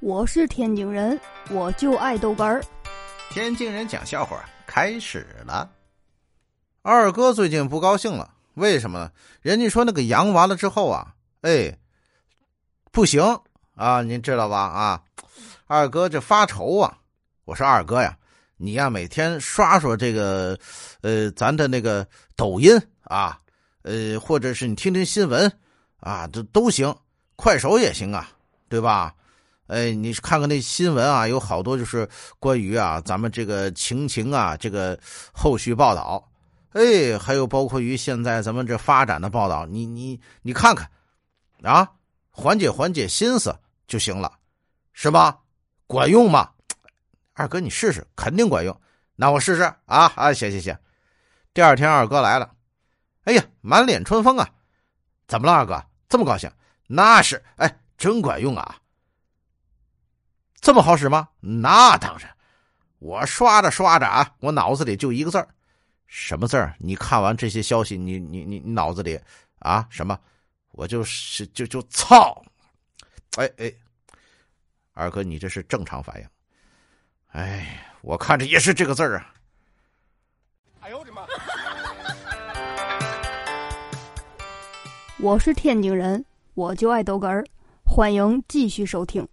我是天津人，我就爱豆干儿。天津人讲笑话开始了。二哥最近不高兴了，为什么呢？人家说那个羊完了之后啊，哎，不行啊，您知道吧？啊，二哥这发愁啊。我说二哥呀，你呀每天刷刷这个，呃，咱的那个抖音啊，呃，或者是你听听新闻啊，这都行，快手也行啊，对吧？哎，你看看那新闻啊，有好多就是关于啊咱们这个情情啊这个后续报道，哎，还有包括于现在咱们这发展的报道，你你你看看，啊，缓解缓解心思就行了，是吧？管用吗？二哥，你试试，肯定管用。那我试试啊啊，行行行。第二天二哥来了，哎呀，满脸春风啊！怎么了，二哥这么高兴？那是，哎，真管用啊！这么好使吗？那当然，我刷着刷着啊，我脑子里就一个字儿，什么字儿？你看完这些消息，你你你你脑子里啊什么？我就是就就操！哎哎，二哥，你这是正常反应。哎，我看着也是这个字儿啊。哎呦我的妈！我是天津人，我就爱豆哏儿，欢迎继续收听。